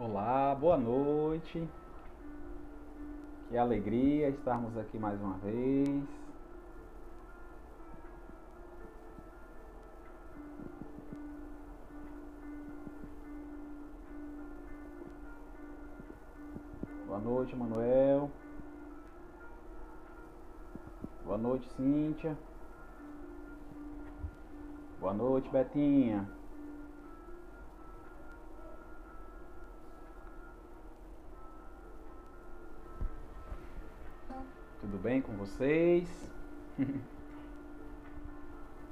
Olá, boa noite. Que alegria estarmos aqui mais uma vez. Boa noite, Manuel. Boa noite, Cíntia. Boa noite, Betinha. Tudo bem com vocês?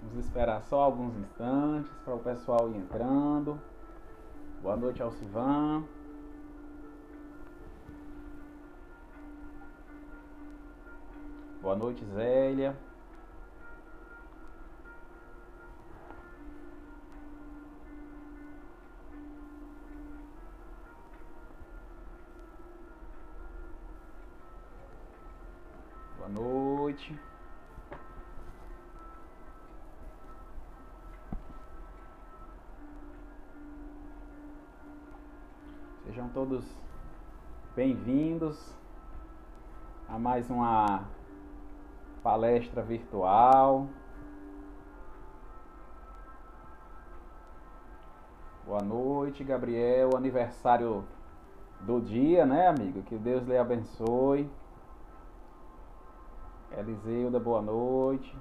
Vamos esperar só alguns instantes para o pessoal ir entrando. Boa noite, Alcivan. Boa noite, Zélia. Bem-vindos a mais uma palestra virtual. Boa noite, Gabriel. Aniversário do dia, né, amigo? Que Deus lhe abençoe. Eliseuda, boa noite.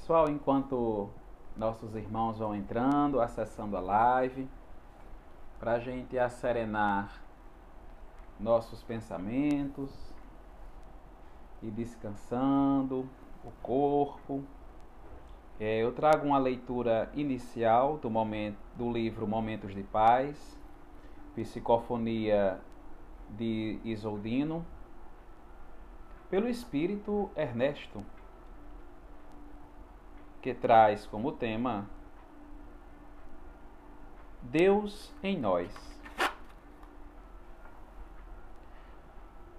Pessoal, enquanto nossos irmãos vão entrando, acessando a live, para a gente acerenar nossos pensamentos e descansando o corpo. É, eu trago uma leitura inicial do, momento, do livro Momentos de Paz, Psicofonia de Isoldino, pelo espírito Ernesto, que traz como tema Deus em nós.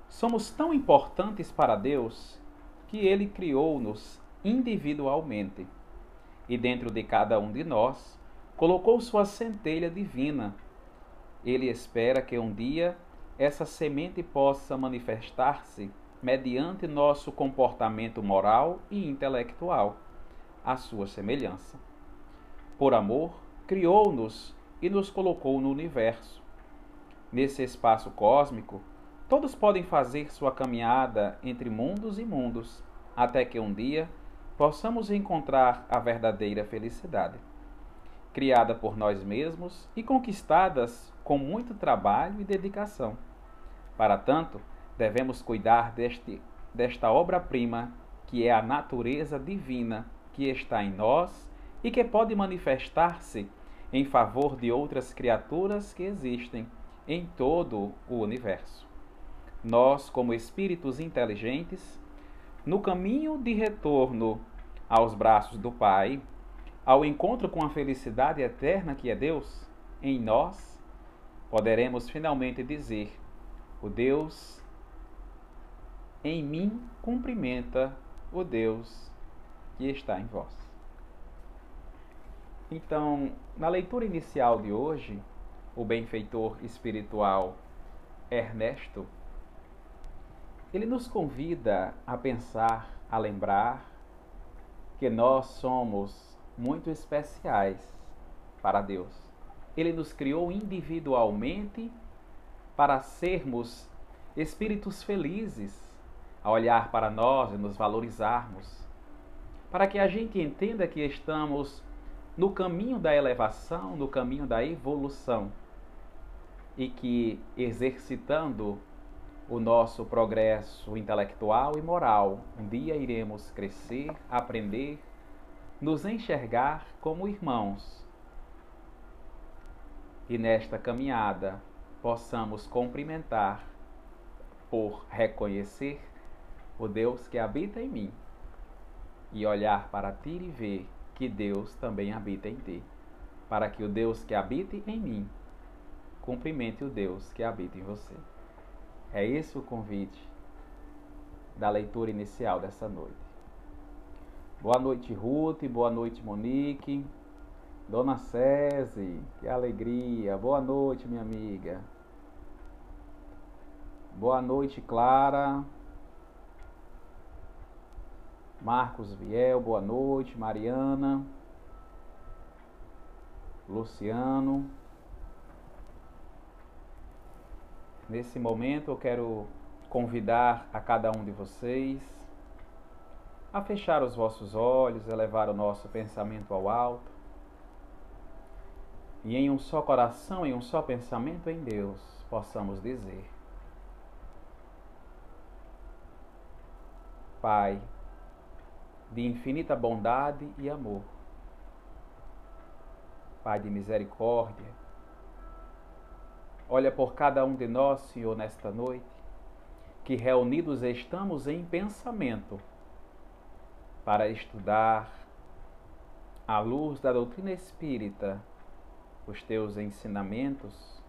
Somos tão importantes para Deus que Ele criou-nos individualmente e dentro de cada um de nós colocou sua centelha divina. Ele espera que um dia essa semente possa manifestar-se mediante nosso comportamento moral e intelectual, à sua semelhança. Por amor, criou-nos e nos colocou no universo. Nesse espaço cósmico, todos podem fazer sua caminhada entre mundos e mundos, até que um dia possamos encontrar a verdadeira felicidade, criada por nós mesmos e conquistadas com muito trabalho e dedicação. Para tanto, devemos cuidar deste, desta obra-prima que é a natureza divina que está em nós e que pode manifestar-se em favor de outras criaturas que existem em todo o universo. Nós, como espíritos inteligentes, no caminho de retorno aos braços do Pai, ao encontro com a felicidade eterna que é Deus, em nós, poderemos finalmente dizer: O Deus em mim cumprimenta o Deus que está em vós. Então, na leitura inicial de hoje, o benfeitor espiritual Ernesto, ele nos convida a pensar, a lembrar que nós somos muito especiais para Deus. Ele nos criou individualmente para sermos espíritos felizes, a olhar para nós e nos valorizarmos, para que a gente entenda que estamos no caminho da elevação, no caminho da evolução e que exercitando o nosso progresso intelectual e moral. Um dia iremos crescer, aprender, nos enxergar como irmãos. E nesta caminhada possamos cumprimentar por reconhecer o Deus que habita em mim e olhar para ti e ver que Deus também habita em ti, para que o Deus que habita em mim cumprimente o Deus que habita em você. É esse o convite da leitura inicial dessa noite. Boa noite, Ruth. Boa noite, Monique. Dona Cese, que alegria. Boa noite, minha amiga. Boa noite, Clara. Marcos Viel, boa noite. Mariana. Luciano. Nesse momento eu quero convidar a cada um de vocês a fechar os vossos olhos, elevar o nosso pensamento ao alto. E em um só coração, em um só pensamento em Deus, possamos dizer: Pai, de infinita bondade e amor, Pai de misericórdia, olha por cada um de nós, Senhor, nesta noite, que reunidos estamos em pensamento para estudar, à luz da doutrina espírita, os teus ensinamentos,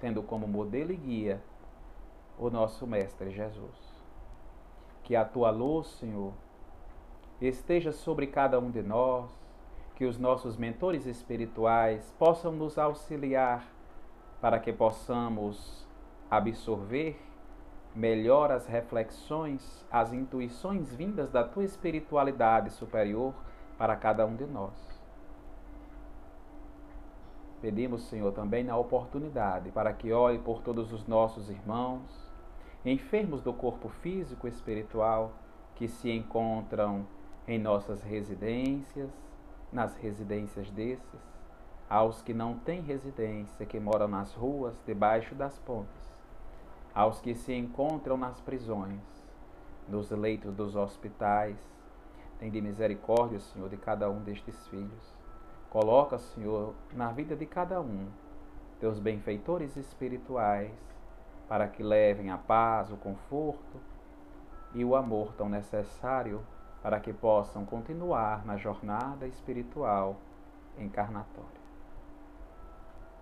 tendo como modelo e guia o nosso Mestre Jesus. Que a tua luz, Senhor, esteja sobre cada um de nós, que os nossos mentores espirituais possam nos auxiliar para que possamos absorver melhor as reflexões, as intuições vindas da tua espiritualidade superior para cada um de nós. Pedimos, Senhor, também na oportunidade para que olhe por todos os nossos irmãos, enfermos do corpo físico e espiritual que se encontram em nossas residências, nas residências desses, aos que não têm residência, que moram nas ruas, debaixo das pontes aos que se encontram nas prisões, nos leitos dos hospitais. Tem de misericórdia, Senhor, de cada um destes filhos. Coloca, Senhor, na vida de cada um, teus benfeitores espirituais, para que levem a paz, o conforto e o amor tão necessário para que possam continuar na jornada espiritual encarnatória.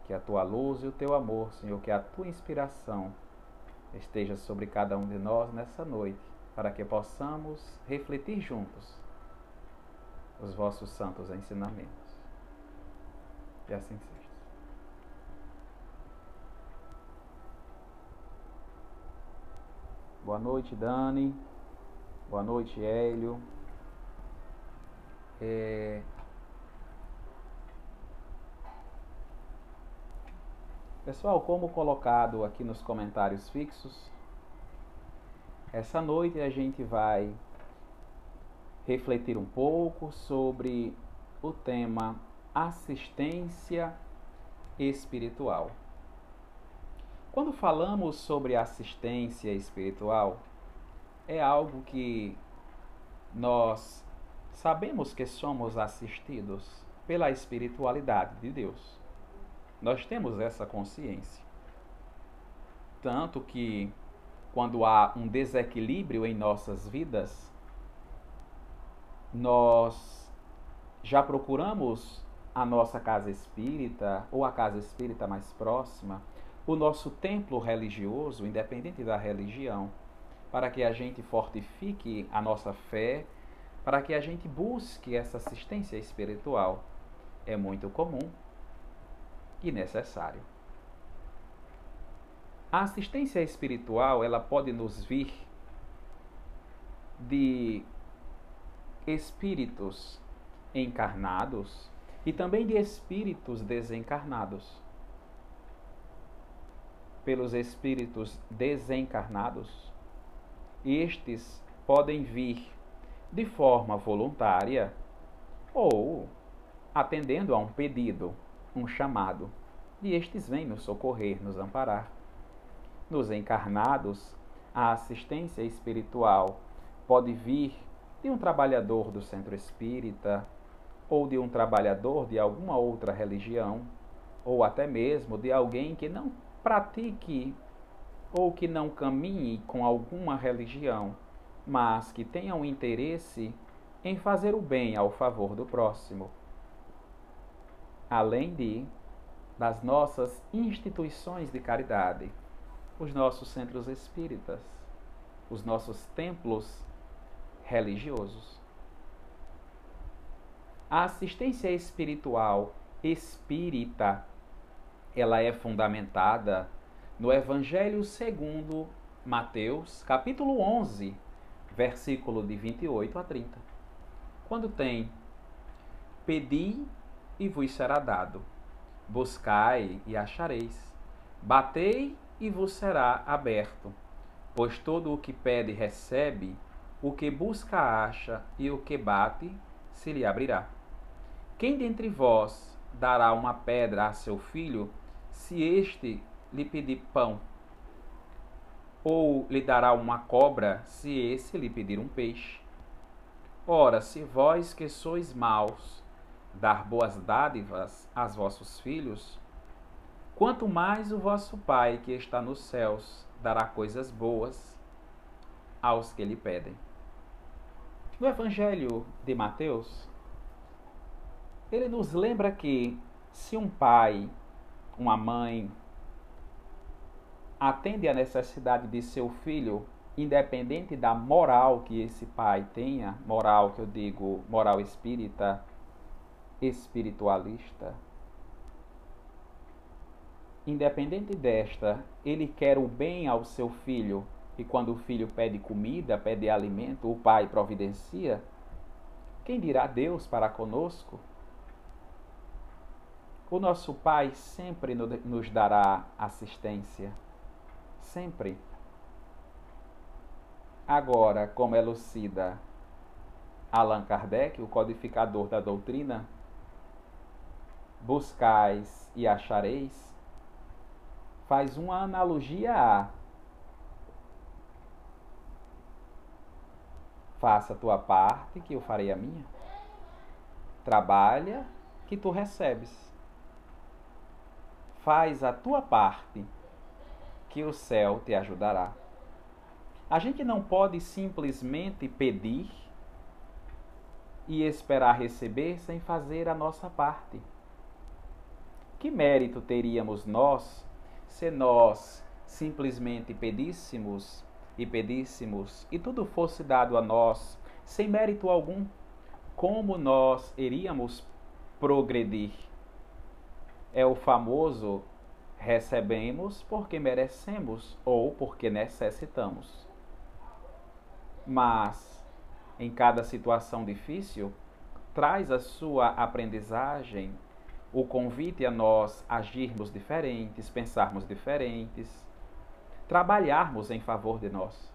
Que a tua luz e o teu amor, Senhor, que a tua inspiração esteja sobre cada um de nós nessa noite, para que possamos refletir juntos os vossos santos ensinamentos. E assim seja. Boa noite, Dani. Boa noite, Hélio. É, Pessoal, como colocado aqui nos comentários fixos, essa noite a gente vai refletir um pouco sobre o tema assistência espiritual. Quando falamos sobre assistência espiritual, é algo que nós sabemos que somos assistidos pela espiritualidade de Deus. Nós temos essa consciência. Tanto que, quando há um desequilíbrio em nossas vidas, nós já procuramos a nossa casa espírita ou a casa espírita mais próxima, o nosso templo religioso, independente da religião, para que a gente fortifique a nossa fé, para que a gente busque essa assistência espiritual. É muito comum e necessário. A assistência espiritual, ela pode nos vir de espíritos encarnados e também de espíritos desencarnados. Pelos espíritos desencarnados, estes podem vir de forma voluntária ou atendendo a um pedido um chamado, e estes vêm nos socorrer, nos amparar. Nos encarnados, a assistência espiritual pode vir de um trabalhador do centro espírita, ou de um trabalhador de alguma outra religião, ou até mesmo de alguém que não pratique ou que não caminhe com alguma religião, mas que tenha um interesse em fazer o bem ao favor do próximo além de das nossas instituições de caridade, os nossos centros espíritas. os nossos templos religiosos. A assistência espiritual espírita, ela é fundamentada no Evangelho segundo Mateus, capítulo 11, versículo de 28 a 30. Quando tem Pedi e vos será dado. Buscai e achareis. Batei e vos será aberto. Pois todo o que pede recebe, o que busca acha, e o que bate se lhe abrirá. Quem dentre vós dará uma pedra a seu filho, se este lhe pedir pão? Ou lhe dará uma cobra, se esse lhe pedir um peixe? Ora, se vós que sois maus, dar boas dádivas aos vossos filhos, quanto mais o vosso Pai que está nos céus dará coisas boas aos que lhe pedem. No Evangelho de Mateus, ele nos lembra que se um pai, uma mãe, atende à necessidade de seu filho, independente da moral que esse pai tenha, moral que eu digo, moral espírita, espiritualista. Independente desta, ele quer o bem ao seu filho, e quando o filho pede comida, pede alimento, o pai providencia. Quem dirá Deus para conosco? O nosso Pai sempre nos dará assistência. Sempre. Agora, como elucida Allan Kardec, o codificador da doutrina, buscais e achareis, faz uma analogia a faça a tua parte, que eu farei a minha. Trabalha, que tu recebes. Faz a tua parte, que o céu te ajudará. A gente não pode simplesmente pedir e esperar receber sem fazer a nossa parte. Que mérito teríamos nós se nós simplesmente pedíssemos e pedíssemos e tudo fosse dado a nós sem mérito algum? Como nós iríamos progredir? É o famoso recebemos porque merecemos ou porque necessitamos. Mas em cada situação difícil, traz a sua aprendizagem o convite a nós agirmos diferentes, pensarmos diferentes, trabalharmos em favor de nós.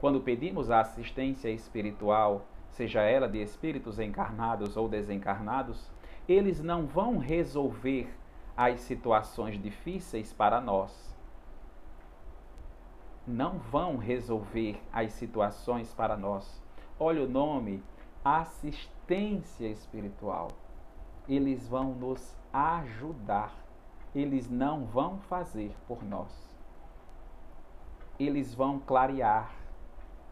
Quando pedimos a assistência espiritual, seja ela de espíritos encarnados ou desencarnados, eles não vão resolver as situações difíceis para nós. Não vão resolver as situações para nós. Olha o nome: assistência espiritual eles vão nos ajudar. Eles não vão fazer por nós. Eles vão clarear.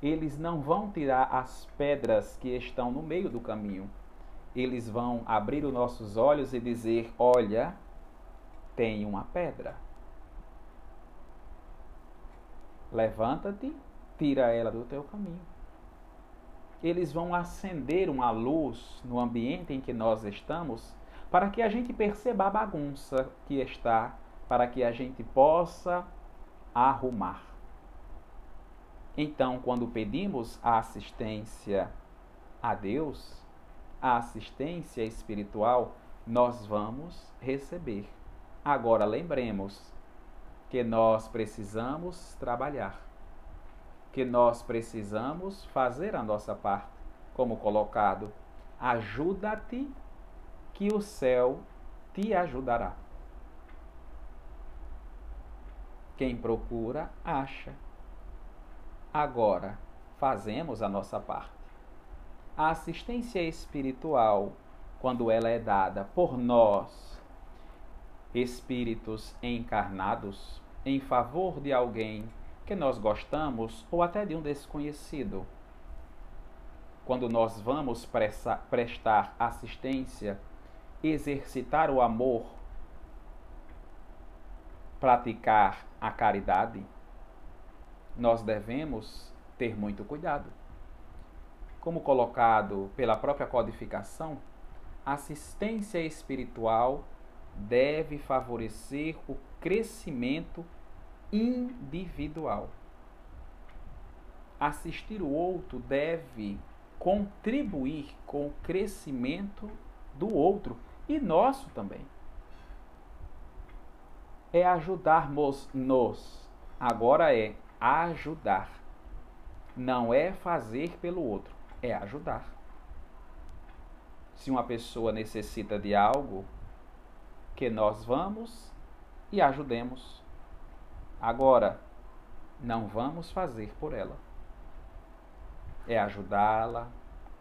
Eles não vão tirar as pedras que estão no meio do caminho. Eles vão abrir os nossos olhos e dizer: Olha, tem uma pedra. Levanta-te, tira ela do teu caminho eles vão acender uma luz no ambiente em que nós estamos para que a gente perceba a bagunça que está, para que a gente possa arrumar. Então, quando pedimos a assistência a Deus, a assistência espiritual, nós vamos receber. Agora, lembremos que nós precisamos trabalhar que nós precisamos fazer a nossa parte, como colocado: ajuda-te, que o céu te ajudará. Quem procura, acha. Agora, fazemos a nossa parte. A assistência espiritual, quando ela é dada por nós, espíritos encarnados, em favor de alguém que nós gostamos ou até de um desconhecido. Quando nós vamos prestar assistência, exercitar o amor, praticar a caridade, nós devemos ter muito cuidado. Como colocado pela própria codificação, assistência espiritual deve favorecer o crescimento individual. Assistir o outro deve contribuir com o crescimento do outro e nosso também. É ajudarmos-nos. Agora é ajudar. Não é fazer pelo outro, é ajudar. Se uma pessoa necessita de algo, que nós vamos e ajudemos. Agora, não vamos fazer por ela. É ajudá-la,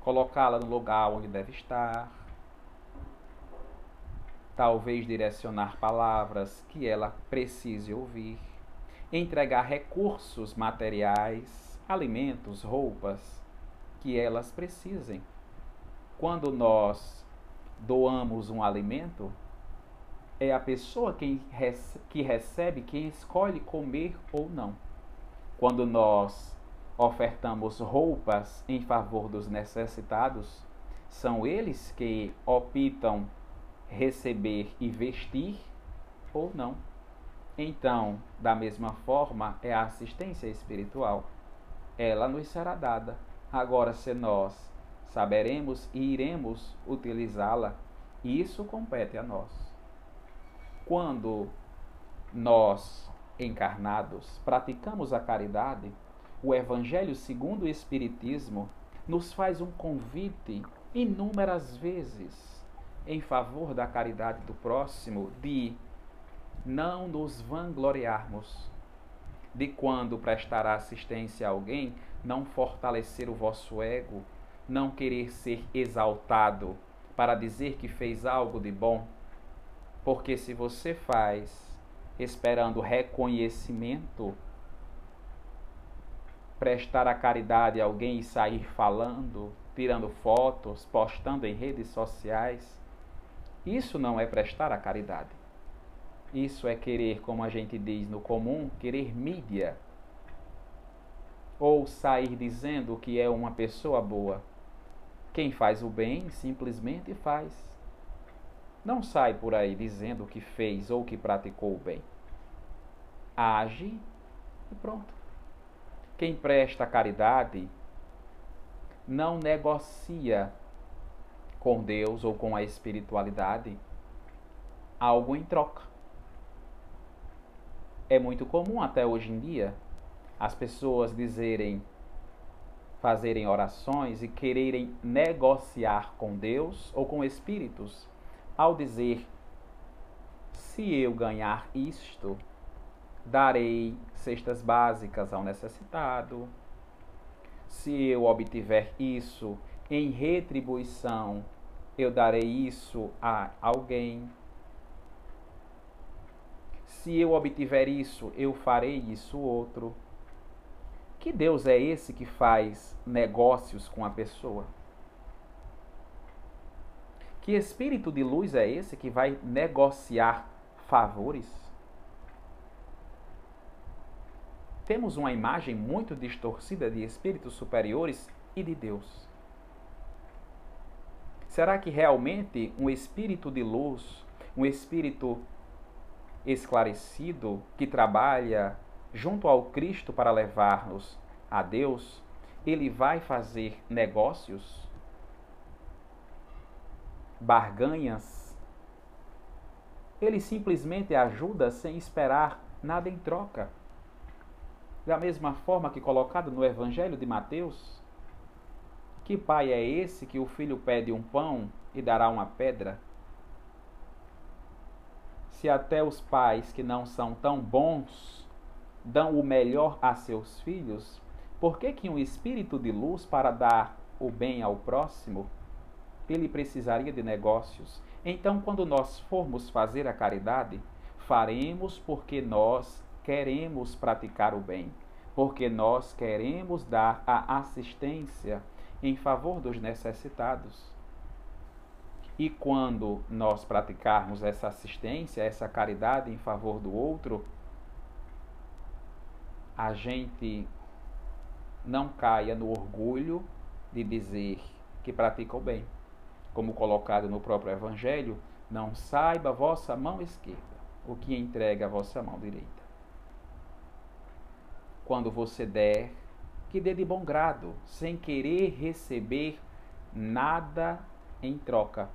colocá-la no lugar onde deve estar, talvez direcionar palavras que ela precise ouvir, entregar recursos materiais, alimentos, roupas que elas precisem. Quando nós doamos um alimento, é a pessoa quem que recebe, quem escolhe comer ou não. Quando nós ofertamos roupas em favor dos necessitados, são eles que optam receber e vestir ou não. Então, da mesma forma, é a assistência espiritual. Ela nos será dada. Agora, se nós saberemos e iremos utilizá-la, isso compete a nós quando nós, encarnados, praticamos a caridade, o Evangelho segundo o Espiritismo nos faz um convite inúmeras vezes em favor da caridade do próximo, de não nos vangloriarmos, de quando prestar assistência a alguém, não fortalecer o vosso ego, não querer ser exaltado para dizer que fez algo de bom porque se você faz esperando reconhecimento, prestar a caridade a alguém e sair falando, tirando fotos, postando em redes sociais, isso não é prestar a caridade. Isso é querer, como a gente diz no comum, querer mídia. Ou sair dizendo que é uma pessoa boa. Quem faz o bem simplesmente faz. Não sai por aí dizendo que fez ou que praticou o bem. Age e pronto. Quem presta caridade não negocia com Deus ou com a espiritualidade algo em troca. É muito comum até hoje em dia as pessoas dizerem, fazerem orações e quererem negociar com Deus ou com espíritos ao dizer: Se eu ganhar isto, darei cestas básicas ao necessitado. Se eu obtiver isso em retribuição, eu darei isso a alguém. Se eu obtiver isso, eu farei isso outro. Que Deus é esse que faz negócios com a pessoa? Que espírito de luz é esse que vai negociar favores? Temos uma imagem muito distorcida de espíritos superiores e de Deus. Será que realmente um espírito de luz, um espírito esclarecido que trabalha junto ao Cristo para levar-nos a Deus, ele vai fazer negócios? Barganhas. Ele simplesmente ajuda sem esperar nada em troca. Da mesma forma que colocado no Evangelho de Mateus, que pai é esse que o filho pede um pão e dará uma pedra? Se até os pais que não são tão bons dão o melhor a seus filhos, por que que um espírito de luz para dar o bem ao próximo ele precisaria de negócios. Então, quando nós formos fazer a caridade, faremos porque nós queremos praticar o bem, porque nós queremos dar a assistência em favor dos necessitados. E quando nós praticarmos essa assistência, essa caridade em favor do outro, a gente não caia no orgulho de dizer que pratica o bem. Como colocado no próprio Evangelho, não saiba a vossa mão esquerda o que entrega a vossa mão direita. Quando você der, que dê de bom grado, sem querer receber nada em troca,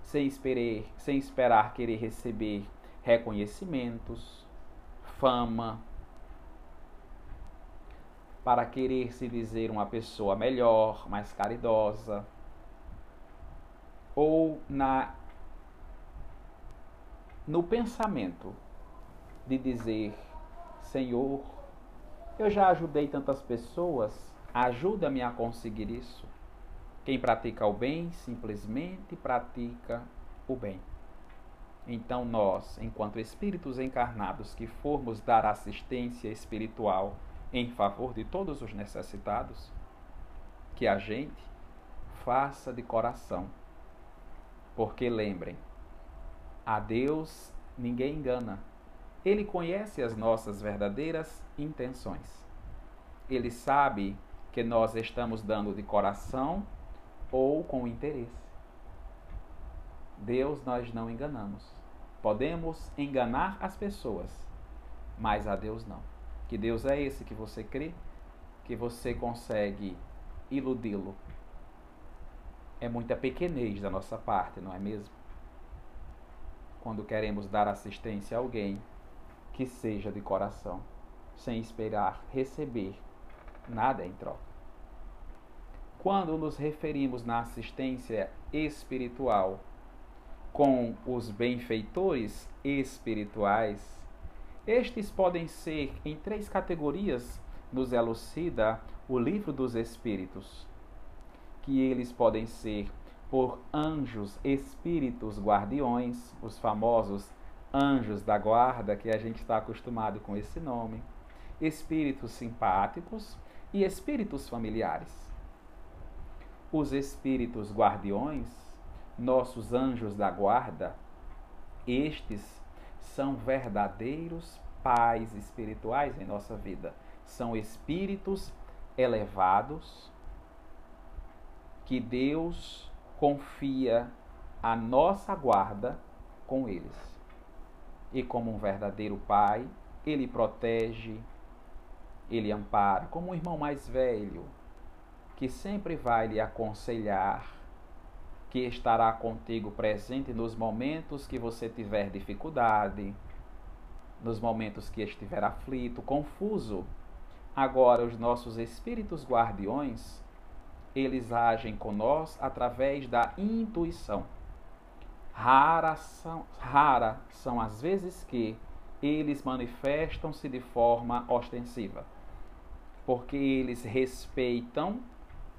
sem esperar, sem esperar querer receber reconhecimentos, fama, para querer se dizer uma pessoa melhor, mais caridosa, ou na no pensamento de dizer, Senhor, eu já ajudei tantas pessoas, ajuda-me a conseguir isso. Quem pratica o bem simplesmente pratica o bem. Então, nós, enquanto espíritos encarnados que formos dar assistência espiritual em favor de todos os necessitados, que a gente faça de coração. Porque lembrem, a Deus ninguém engana. Ele conhece as nossas verdadeiras intenções. Ele sabe que nós estamos dando de coração ou com interesse. Deus nós não enganamos. Podemos enganar as pessoas, mas a Deus não. Que Deus é esse que você crê, que você consegue iludi-lo. É muita pequenez da nossa parte, não é mesmo? Quando queremos dar assistência a alguém, que seja de coração, sem esperar receber nada em troca. Quando nos referimos na assistência espiritual com os benfeitores espirituais, estes podem ser em três categorias, nos elucida o livro dos Espíritos, que eles podem ser por anjos, espíritos guardiões, os famosos anjos da guarda, que a gente está acostumado com esse nome, espíritos simpáticos e espíritos familiares os espíritos guardiões, nossos anjos da guarda, estes são verdadeiros pais espirituais em nossa vida. São espíritos elevados que Deus confia a nossa guarda com eles. E como um verdadeiro pai, ele protege, ele ampara, como um irmão mais velho, que sempre vai lhe aconselhar, que estará contigo presente nos momentos que você tiver dificuldade, nos momentos que estiver aflito, confuso. Agora, os nossos espíritos guardiões, eles agem conosco através da intuição. Rara são, rara são as vezes que eles manifestam-se de forma ostensiva, porque eles respeitam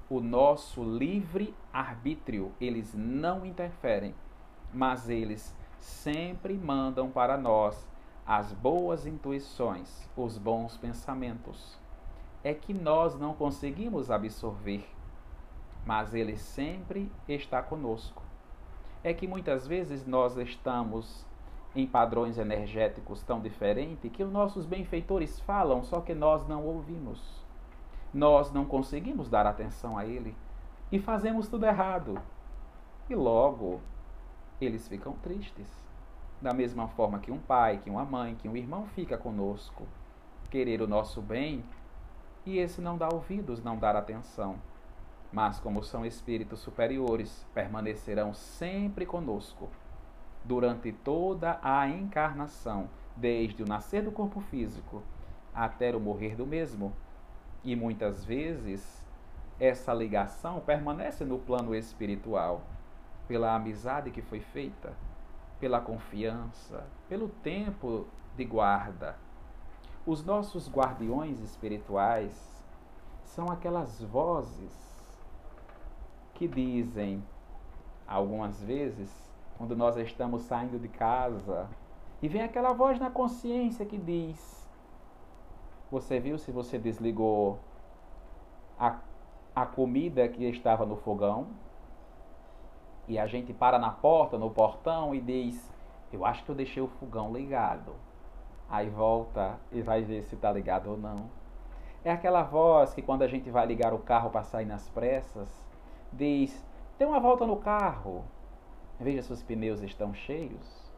o nosso livre arbítrio. Eles não interferem, mas eles sempre mandam para nós as boas intuições, os bons pensamentos. É que nós não conseguimos absorver, mas ele sempre está conosco. É que muitas vezes nós estamos em padrões energéticos tão diferentes que os nossos benfeitores falam, só que nós não ouvimos nós não conseguimos dar atenção a Ele e fazemos tudo errado. E logo eles ficam tristes. Da mesma forma que um pai, que uma mãe, que um irmão fica conosco, querer o nosso bem e esse não dá ouvidos, não dar atenção. Mas, como são espíritos superiores, permanecerão sempre conosco durante toda a encarnação, desde o nascer do corpo físico até o morrer do mesmo e muitas vezes essa ligação permanece no plano espiritual, pela amizade que foi feita, pela confiança, pelo tempo de guarda. Os nossos guardiões espirituais são aquelas vozes que dizem, algumas vezes, quando nós estamos saindo de casa, e vem aquela voz na consciência que diz: você viu se você desligou a, a comida que estava no fogão? E a gente para na porta, no portão e diz: Eu acho que eu deixei o fogão ligado. Aí volta e vai ver se está ligado ou não. É aquela voz que quando a gente vai ligar o carro para sair nas pressas, diz: "Dê uma volta no carro. Veja se os pneus estão cheios.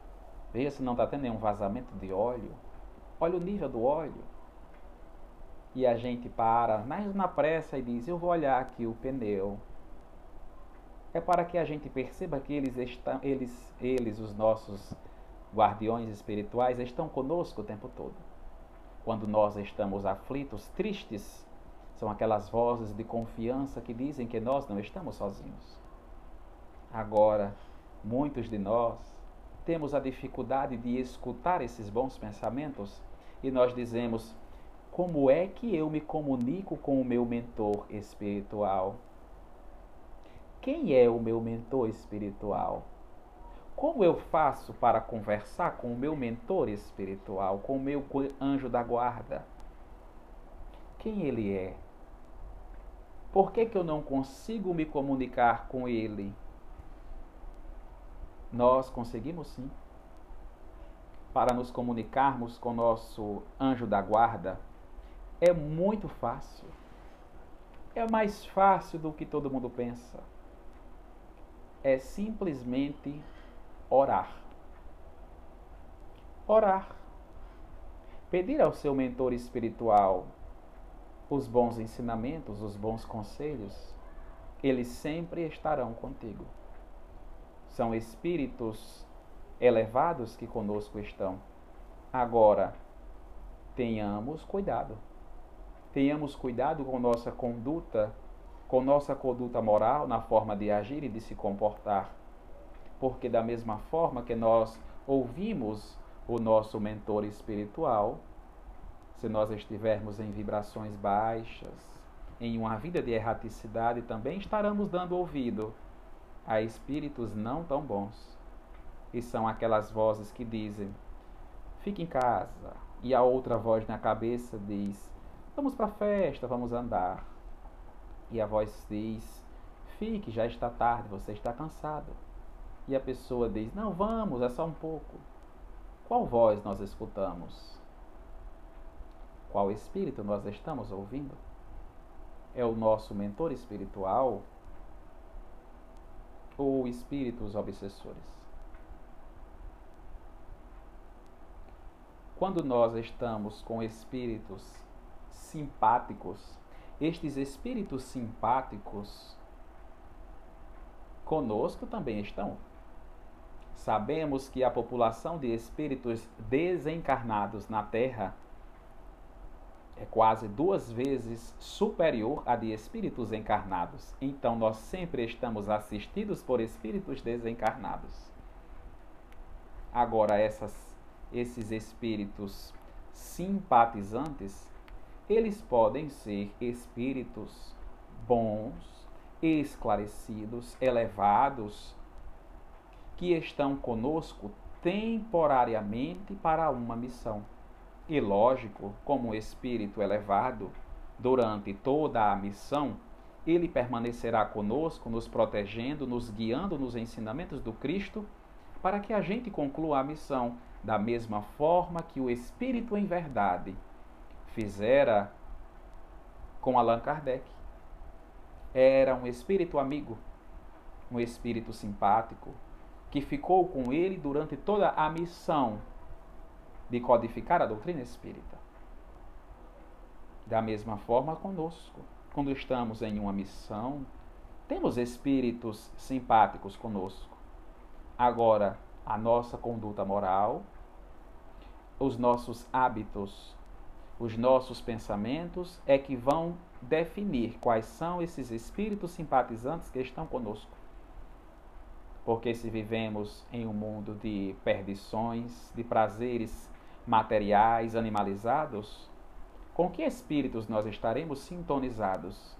Veja se não está tendo nenhum vazamento de óleo. Olha o nível do óleo." E a gente para, mas na pressa e diz: "Eu vou olhar aqui o pneu." É para que a gente perceba que eles estão, eles, eles, os nossos guardiões espirituais, estão conosco o tempo todo. Quando nós estamos aflitos, tristes, são aquelas vozes de confiança que dizem que nós não estamos sozinhos. Agora, muitos de nós temos a dificuldade de escutar esses bons pensamentos e nós dizemos: como é que eu me comunico com o meu mentor espiritual? Quem é o meu mentor espiritual? Como eu faço para conversar com o meu mentor espiritual, com o meu anjo da guarda? Quem ele é? Por que, que eu não consigo me comunicar com ele? Nós conseguimos sim. Para nos comunicarmos com nosso anjo da guarda, é muito fácil. É mais fácil do que todo mundo pensa. É simplesmente orar. Orar. Pedir ao seu mentor espiritual os bons ensinamentos, os bons conselhos, eles sempre estarão contigo. São espíritos elevados que conosco estão. Agora, tenhamos cuidado. Tenhamos cuidado com nossa conduta, com nossa conduta moral na forma de agir e de se comportar porque da mesma forma que nós ouvimos o nosso mentor espiritual, se nós estivermos em vibrações baixas, em uma vida de erraticidade, também estaremos dando ouvido a espíritos não tão bons. E são aquelas vozes que dizem: fique em casa. E a outra voz na cabeça diz: vamos para a festa, vamos andar. E a voz diz: fique, já está tarde, você está cansado e a pessoa diz: Não, vamos, é só um pouco. Qual voz nós escutamos? Qual espírito nós estamos ouvindo? É o nosso mentor espiritual ou espíritos obsessores? Quando nós estamos com espíritos simpáticos, estes espíritos simpáticos conosco também estão. Sabemos que a população de espíritos desencarnados na Terra é quase duas vezes superior à de espíritos encarnados. Então, nós sempre estamos assistidos por espíritos desencarnados. Agora, essas, esses espíritos simpatizantes, eles podem ser espíritos bons, esclarecidos, elevados, que estão conosco temporariamente para uma missão. E lógico, como espírito elevado, durante toda a missão, ele permanecerá conosco, nos protegendo, nos guiando nos ensinamentos do Cristo, para que a gente conclua a missão da mesma forma que o Espírito em verdade fizera com Allan Kardec. Era um espírito amigo, um espírito simpático, que ficou com ele durante toda a missão de codificar a doutrina espírita. Da mesma forma conosco, quando estamos em uma missão, temos espíritos simpáticos conosco. Agora, a nossa conduta moral, os nossos hábitos, os nossos pensamentos é que vão definir quais são esses espíritos simpatizantes que estão conosco. Porque se vivemos em um mundo de perdições, de prazeres materiais, animalizados, com que espíritos nós estaremos sintonizados?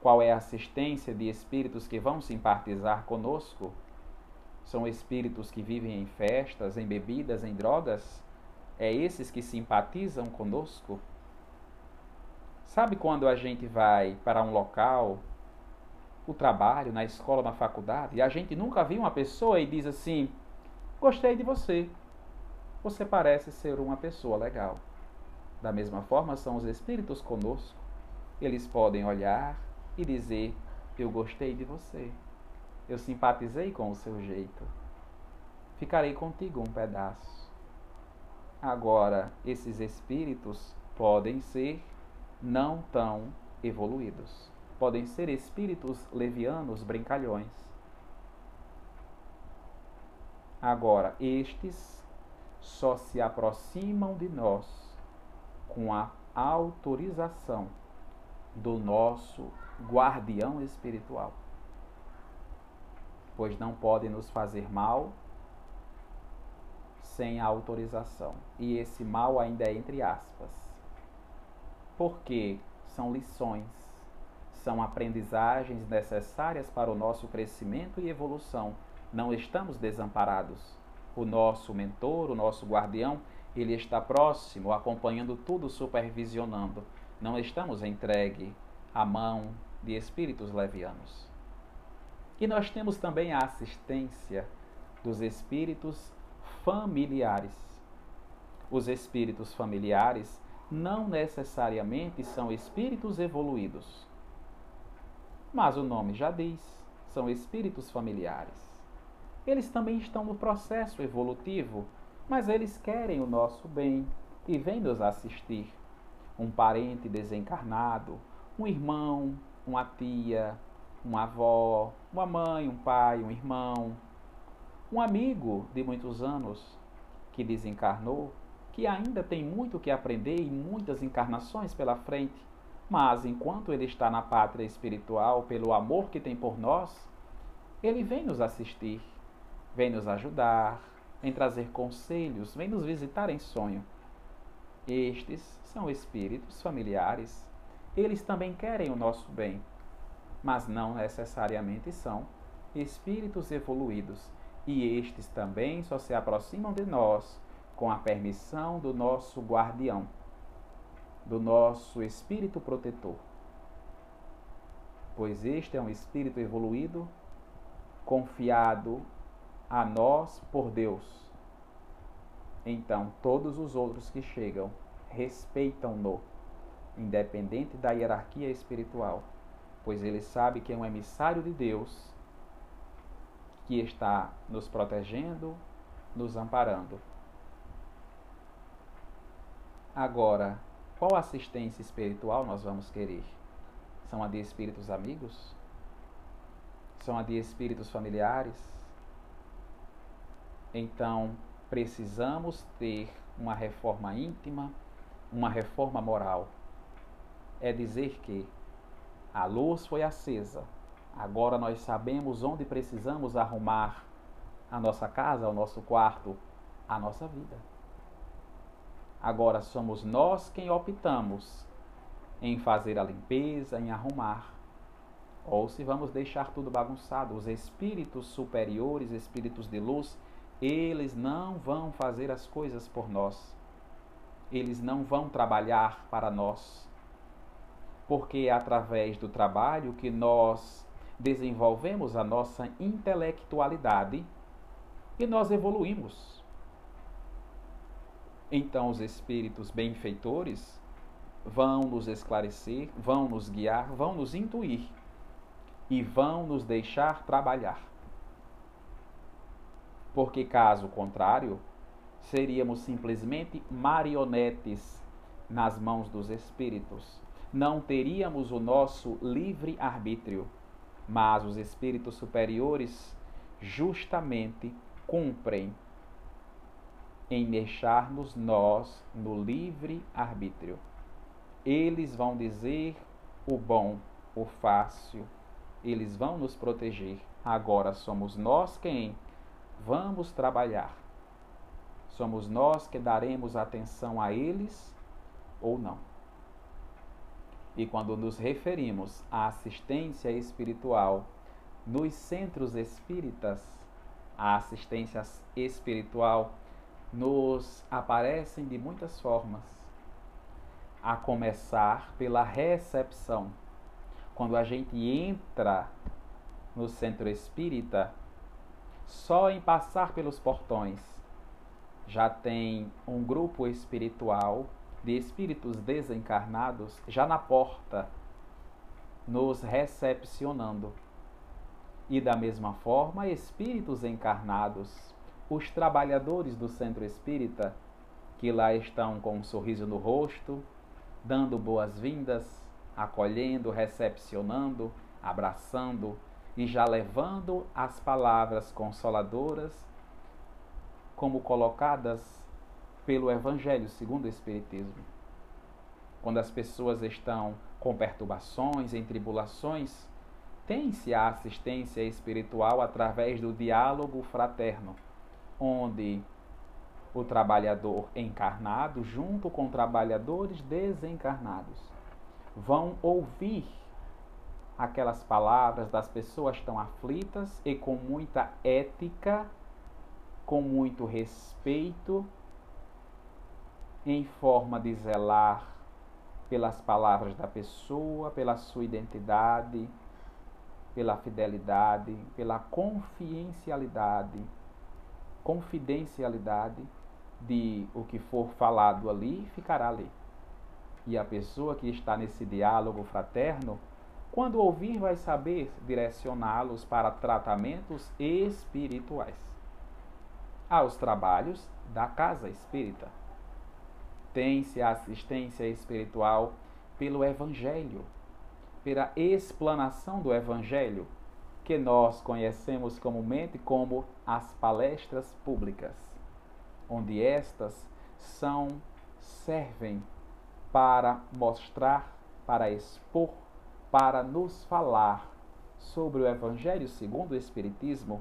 Qual é a assistência de espíritos que vão simpatizar conosco? São espíritos que vivem em festas, em bebidas, em drogas? É esses que simpatizam conosco? Sabe quando a gente vai para um local o trabalho, na escola, na faculdade, e a gente nunca viu uma pessoa e diz assim: Gostei de você. Você parece ser uma pessoa legal. Da mesma forma são os espíritos conosco. Eles podem olhar e dizer: Eu gostei de você. Eu simpatizei com o seu jeito. Ficarei contigo um pedaço. Agora, esses espíritos podem ser não tão evoluídos. Podem ser espíritos levianos, brincalhões. Agora, estes só se aproximam de nós com a autorização do nosso guardião espiritual. Pois não podem nos fazer mal sem a autorização. E esse mal ainda é entre aspas. Porque são lições, são aprendizagens necessárias para o nosso crescimento e evolução. Não estamos desamparados. O nosso mentor, o nosso guardião, ele está próximo, acompanhando tudo, supervisionando. Não estamos entregue à mão de espíritos levianos. E nós temos também a assistência dos espíritos familiares. Os espíritos familiares não necessariamente são espíritos evoluídos. Mas o nome já diz, são espíritos familiares. Eles também estão no processo evolutivo, mas eles querem o nosso bem e vêm nos assistir. Um parente desencarnado, um irmão, uma tia, uma avó, uma mãe, um pai, um irmão, um amigo de muitos anos que desencarnou, que ainda tem muito que aprender e muitas encarnações pela frente, mas enquanto ele está na pátria espiritual, pelo amor que tem por nós, ele vem nos assistir, vem nos ajudar, em trazer conselhos, vem nos visitar em sonho. Estes são espíritos familiares. Eles também querem o nosso bem, mas não necessariamente são espíritos evoluídos e estes também só se aproximam de nós com a permissão do nosso guardião, do nosso espírito protetor. Pois este é um espírito evoluído, confiado a nós por Deus. Então, todos os outros que chegam respeitam-no, independente da hierarquia espiritual, pois ele sabe que é um emissário de Deus que está nos protegendo, nos amparando. Agora, qual assistência espiritual nós vamos querer? São a de espíritos amigos? São a de espíritos familiares? Então, precisamos ter uma reforma íntima, uma reforma moral. É dizer que a luz foi acesa, Agora nós sabemos onde precisamos arrumar a nossa casa, o nosso quarto, a nossa vida. Agora somos nós quem optamos em fazer a limpeza, em arrumar. Ou se vamos deixar tudo bagunçado. Os espíritos superiores, espíritos de luz, eles não vão fazer as coisas por nós. Eles não vão trabalhar para nós. Porque é através do trabalho que nós desenvolvemos a nossa intelectualidade e nós evoluímos. Então, os espíritos benfeitores vão nos esclarecer, vão nos guiar, vão nos intuir e vão nos deixar trabalhar. Porque, caso contrário, seríamos simplesmente marionetes nas mãos dos espíritos. Não teríamos o nosso livre arbítrio mas os espíritos superiores justamente cumprem em deixar-nos nós no livre arbítrio. Eles vão dizer o bom, o fácil, eles vão nos proteger. Agora somos nós quem vamos trabalhar. Somos nós que daremos atenção a eles ou não. E quando nos referimos à assistência espiritual nos centros espíritas, a assistência espiritual nos aparecem de muitas formas, a começar pela recepção. Quando a gente entra no centro espírita, só em passar pelos portões já tem um grupo espiritual de espíritos desencarnados já na porta, nos recepcionando. E da mesma forma, espíritos encarnados, os trabalhadores do centro espírita, que lá estão com um sorriso no rosto, dando boas-vindas, acolhendo, recepcionando, abraçando e já levando as palavras consoladoras como colocadas pelo Evangelho segundo o Espiritismo. Quando as pessoas estão com perturbações, em tribulações, tem-se a assistência espiritual através do diálogo fraterno, onde o trabalhador encarnado, junto com trabalhadores desencarnados, vão ouvir aquelas palavras das pessoas tão aflitas e com muita ética, com muito respeito, em forma de zelar pelas palavras da pessoa, pela sua identidade, pela fidelidade, pela confidencialidade, confidencialidade de o que for falado ali ficará ali. E a pessoa que está nesse diálogo fraterno quando ouvir, vai saber direcioná-los para tratamentos espirituais. Aos trabalhos da casa espírita. Tem-se assistência espiritual pelo Evangelho, pela explanação do Evangelho, que nós conhecemos comumente como as palestras públicas, onde estas são servem para mostrar, para expor para nos falar sobre o Evangelho segundo o Espiritismo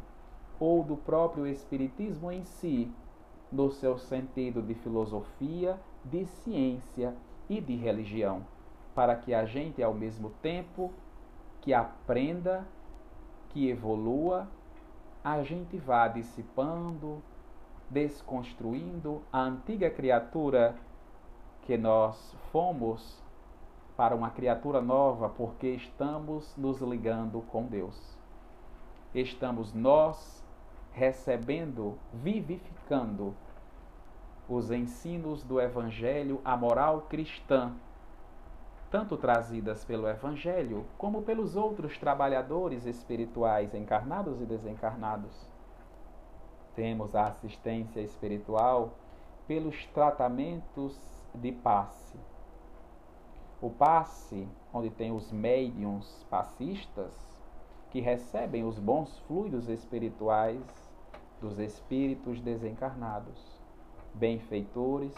ou do próprio Espiritismo em si, no seu sentido de filosofia, de ciência e de religião, para que a gente, ao mesmo tempo que aprenda, que evolua, a gente vá dissipando, desconstruindo a antiga criatura que nós fomos para uma criatura nova, porque estamos nos ligando com Deus. Estamos nós recebendo, vivificando os ensinos do Evangelho, a moral cristã, tanto trazidas pelo Evangelho como pelos outros trabalhadores espirituais encarnados e desencarnados. Temos a assistência espiritual pelos tratamentos de passe o passe, onde tem os médiums passistas, que recebem os bons fluidos espirituais dos espíritos desencarnados, benfeitores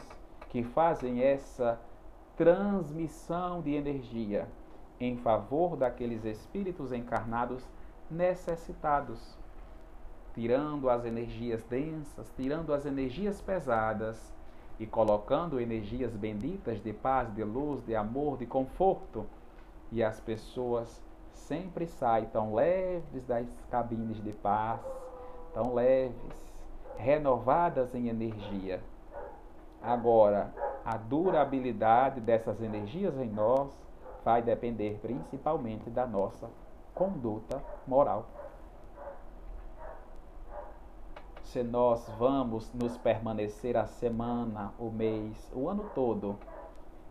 que fazem essa transmissão de energia em favor daqueles espíritos encarnados necessitados, tirando as energias densas, tirando as energias pesadas e colocando energias benditas de paz, de luz, de amor, de conforto. E as pessoas sempre saem tão leves das cabines de paz, tão leves, renovadas em energia. Agora, a durabilidade dessas energias em nós vai depender principalmente da nossa conduta moral. Se nós vamos nos permanecer a semana, o mês, o ano todo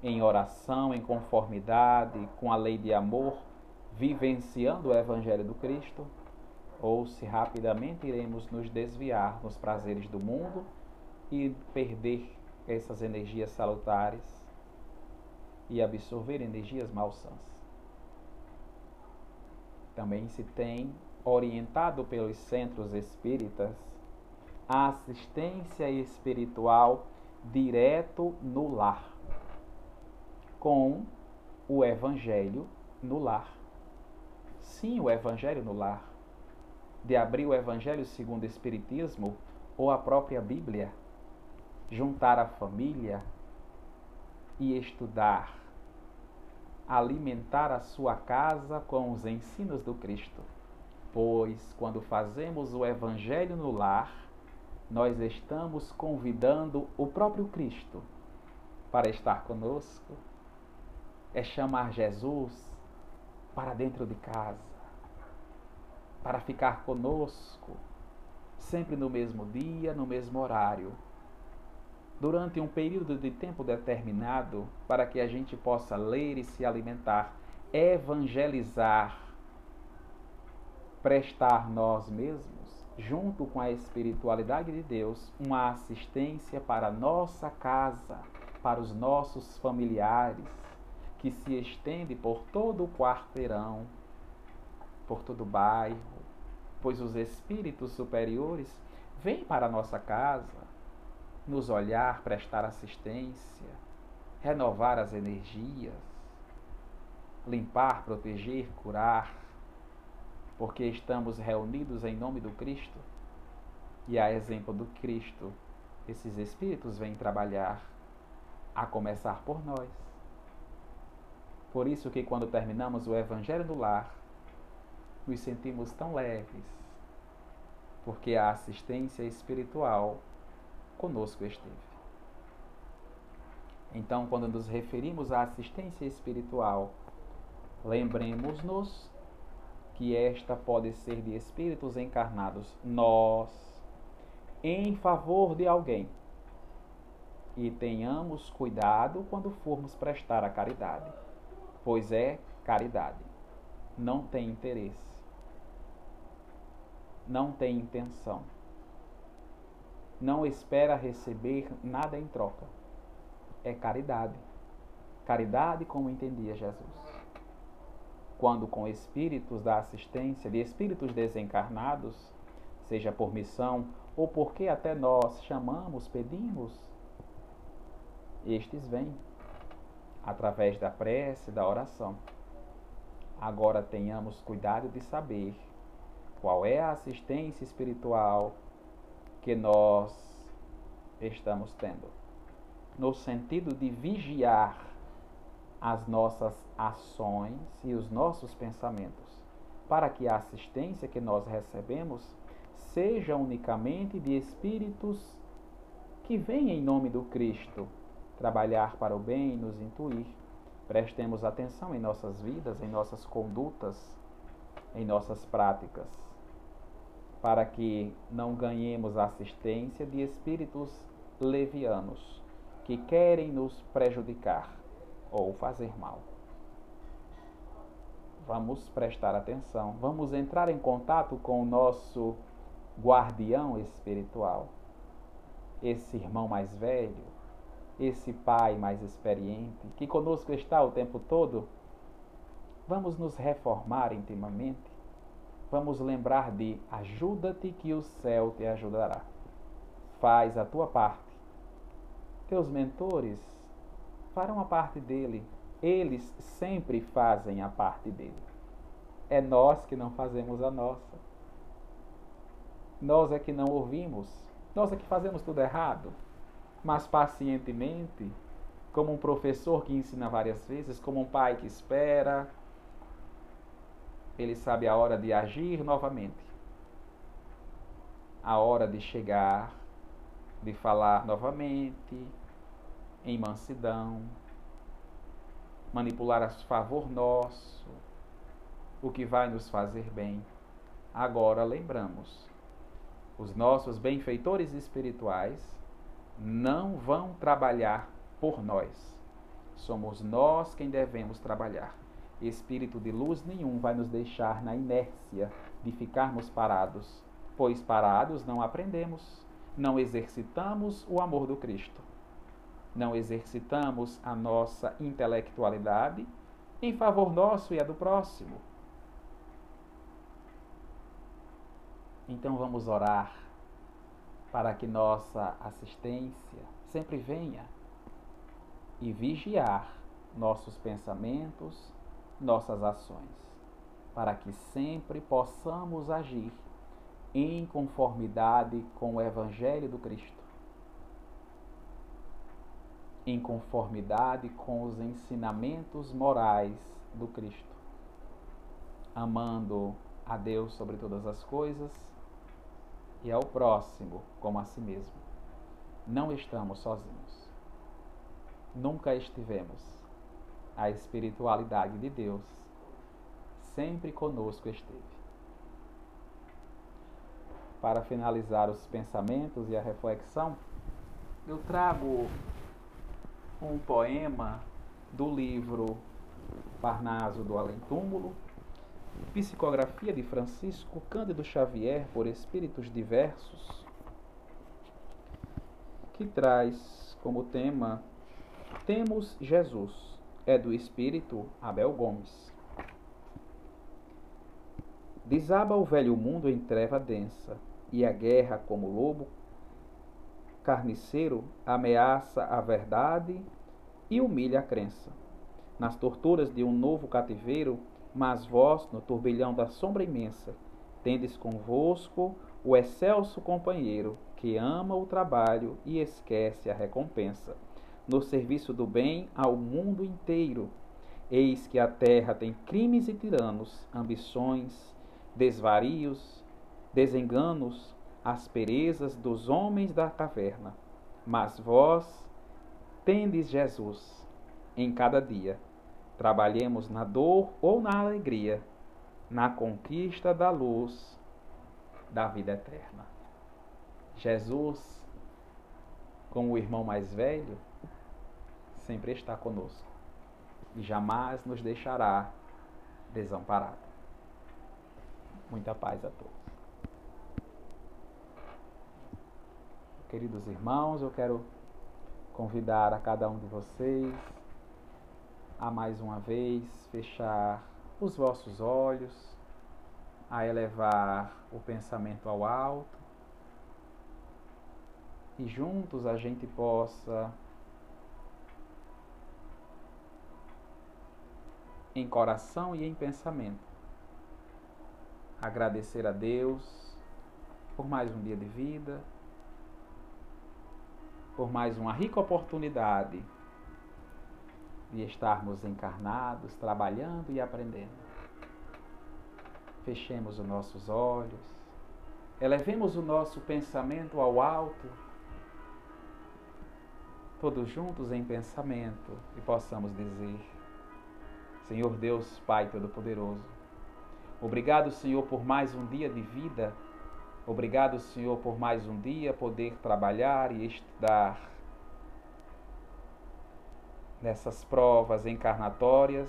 em oração, em conformidade com a lei de amor, vivenciando o Evangelho do Cristo, ou se rapidamente iremos nos desviar nos prazeres do mundo e perder essas energias salutares e absorver energias malsãs. Também se tem orientado pelos centros espíritas assistência espiritual direto no lar, com o Evangelho no lar. Sim, o Evangelho no lar. De abrir o Evangelho segundo o Espiritismo ou a própria Bíblia, juntar a família e estudar, alimentar a sua casa com os ensinos do Cristo. Pois, quando fazemos o Evangelho no lar, nós estamos convidando o próprio Cristo para estar conosco, é chamar Jesus para dentro de casa, para ficar conosco, sempre no mesmo dia, no mesmo horário, durante um período de tempo determinado para que a gente possa ler e se alimentar, evangelizar, prestar nós mesmos, junto com a espiritualidade de Deus, uma assistência para a nossa casa, para os nossos familiares, que se estende por todo o quarteirão, por todo o bairro, pois os espíritos superiores vêm para a nossa casa nos olhar, prestar assistência, renovar as energias, limpar, proteger, curar, porque estamos reunidos em nome do Cristo e a exemplo do Cristo, esses espíritos vêm trabalhar, a começar por nós. Por isso que quando terminamos o Evangelho do Lar, nos sentimos tão leves, porque a assistência espiritual conosco esteve. Então, quando nos referimos à assistência espiritual, lembremos-nos que esta pode ser de espíritos encarnados, nós, em favor de alguém. E tenhamos cuidado quando formos prestar a caridade, pois é caridade, não tem interesse, não tem intenção não espera receber nada em troca. É caridade. Caridade como entendia Jesus. Quando com espíritos da assistência, de espíritos desencarnados, seja por missão ou porque até nós chamamos, pedimos, estes vêm através da prece, da oração. Agora tenhamos cuidado de saber qual é a assistência espiritual que nós estamos tendo, no sentido de vigiar as nossas ações e os nossos pensamentos, para que a assistência que nós recebemos seja unicamente de espíritos que vêm em nome do Cristo trabalhar para o bem e nos intuir. Prestemos atenção em nossas vidas, em nossas condutas, em nossas práticas para que não ganhemos assistência de espíritos levianos que querem nos prejudicar ou fazer mal. Vamos prestar atenção, vamos entrar em contato com o nosso guardião espiritual, esse irmão mais velho, esse pai mais experiente, que conosco está o tempo todo. Vamos nos reformar intimamente vamos lembrar de ajuda-te que o céu te ajudará. Faz a tua parte. Teus mentores farão a parte dele. Eles sempre fazem a parte dele. É nós que não fazemos a nossa. Nós é que não ouvimos. Nós é que fazemos tudo errado. Mas pacientemente, como um professor que ensina várias vezes, como um pai que espera, ele sabe a hora de agir novamente, a hora de chegar, de falar novamente, em mansidão, manipular a favor nosso, o que vai nos fazer bem. Agora lembramos, os nossos benfeitores espirituais não vão trabalhar por nós. Somos nós quem devemos trabalhar espírito de luz nenhum vai nos deixar na inércia de ficarmos parados, pois parados não aprendemos, não exercitamos o amor do Cristo, não exercitamos a nossa intelectualidade em favor nosso e a do próximo. Então vamos orar para que nossa assistência sempre venha e vigiar nossos pensamentos, nossas ações, para que sempre possamos agir em conformidade com o Evangelho do Cristo, em conformidade com os ensinamentos morais do Cristo, amando a Deus sobre todas as coisas e ao próximo como a si mesmo. Não estamos sozinhos. Nunca estivemos a espiritualidade de Deus sempre conosco esteve. Para finalizar os pensamentos e a reflexão, eu trago um poema do livro Parnaso do Além Túmulo, psicografia de Francisco Cândido Xavier por Espíritos Diversos, que traz como tema Temos Jesus, é do Espírito Abel Gomes. Desaba o velho mundo em treva densa, e a guerra, como lobo carniceiro, ameaça a verdade e humilha a crença. Nas torturas de um novo cativeiro, mas vós, no turbilhão da sombra imensa, tendes convosco o excelso companheiro, que ama o trabalho e esquece a recompensa. No serviço do bem ao mundo inteiro, eis que a terra tem crimes e tiranos, ambições, desvarios, desenganos, asperezas dos homens da caverna. Mas vós tendes Jesus em cada dia. Trabalhemos na dor ou na alegria, na conquista da luz da vida eterna. Jesus, como o irmão mais velho, sempre está conosco e jamais nos deixará desamparado. Muita paz a todos. Queridos irmãos, eu quero convidar a cada um de vocês a mais uma vez fechar os vossos olhos, a elevar o pensamento ao alto e juntos a gente possa em coração e em pensamento agradecer a Deus por mais um dia de vida, por mais uma rica oportunidade de estarmos encarnados, trabalhando e aprendendo. Fechemos os nossos olhos, elevemos o nosso pensamento ao alto, todos juntos em pensamento, e possamos dizer: Senhor Deus, Pai Todo-Poderoso, obrigado, Senhor, por mais um dia de vida Obrigado, Senhor, por mais um dia poder trabalhar e estudar nessas provas encarnatórias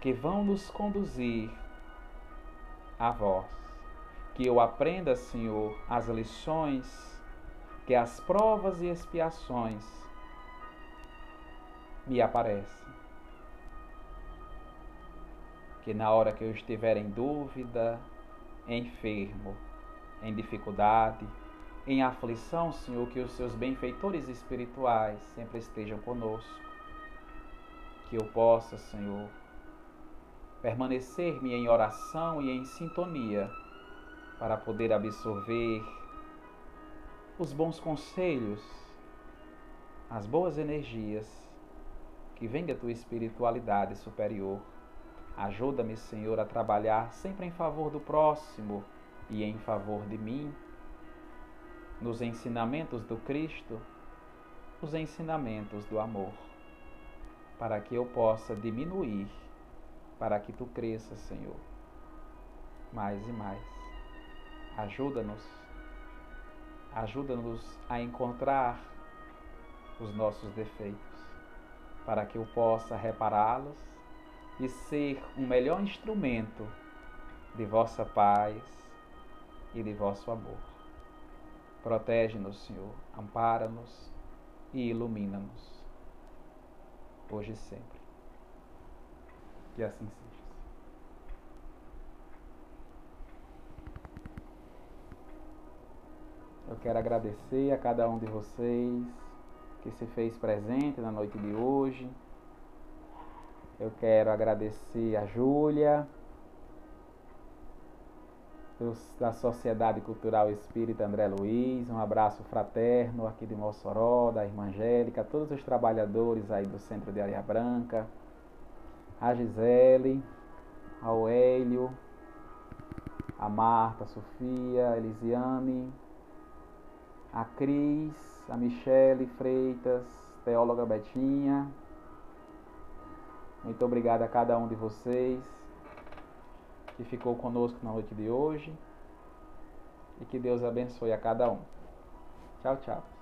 que vão nos conduzir a vós. Que eu aprenda, Senhor, as lições que as provas e expiações me aparecem. Que na hora que eu estiver em dúvida, enfermo, em dificuldade, em aflição, Senhor, que os seus benfeitores espirituais sempre estejam conosco. Que eu possa, Senhor, permanecer-me em oração e em sintonia para poder absorver os bons conselhos, as boas energias que vêm da tua espiritualidade superior. Ajuda-me, Senhor, a trabalhar sempre em favor do próximo e em favor de mim, nos ensinamentos do Cristo, os ensinamentos do amor, para que eu possa diminuir, para que tu cresças, Senhor, mais e mais. Ajuda-nos, ajuda-nos a encontrar os nossos defeitos, para que eu possa repará-los e ser um melhor instrumento de vossa paz e de vosso amor. Protege-nos, Senhor, ampara-nos e ilumina-nos, hoje e sempre. Que assim seja. Eu quero agradecer a cada um de vocês que se fez presente na noite de hoje. Eu quero agradecer a Júlia, da Sociedade Cultural Espírita André Luiz, um abraço fraterno aqui de Mossoró, da Irmã Angélica, todos os trabalhadores aí do Centro de Areia Branca, a Gisele, ao Hélio, a Marta, a Sofia, a Elisiane, a Cris, a Michele Freitas, teóloga Betinha. Muito obrigado a cada um de vocês que ficou conosco na noite de hoje. E que Deus abençoe a cada um. Tchau, tchau.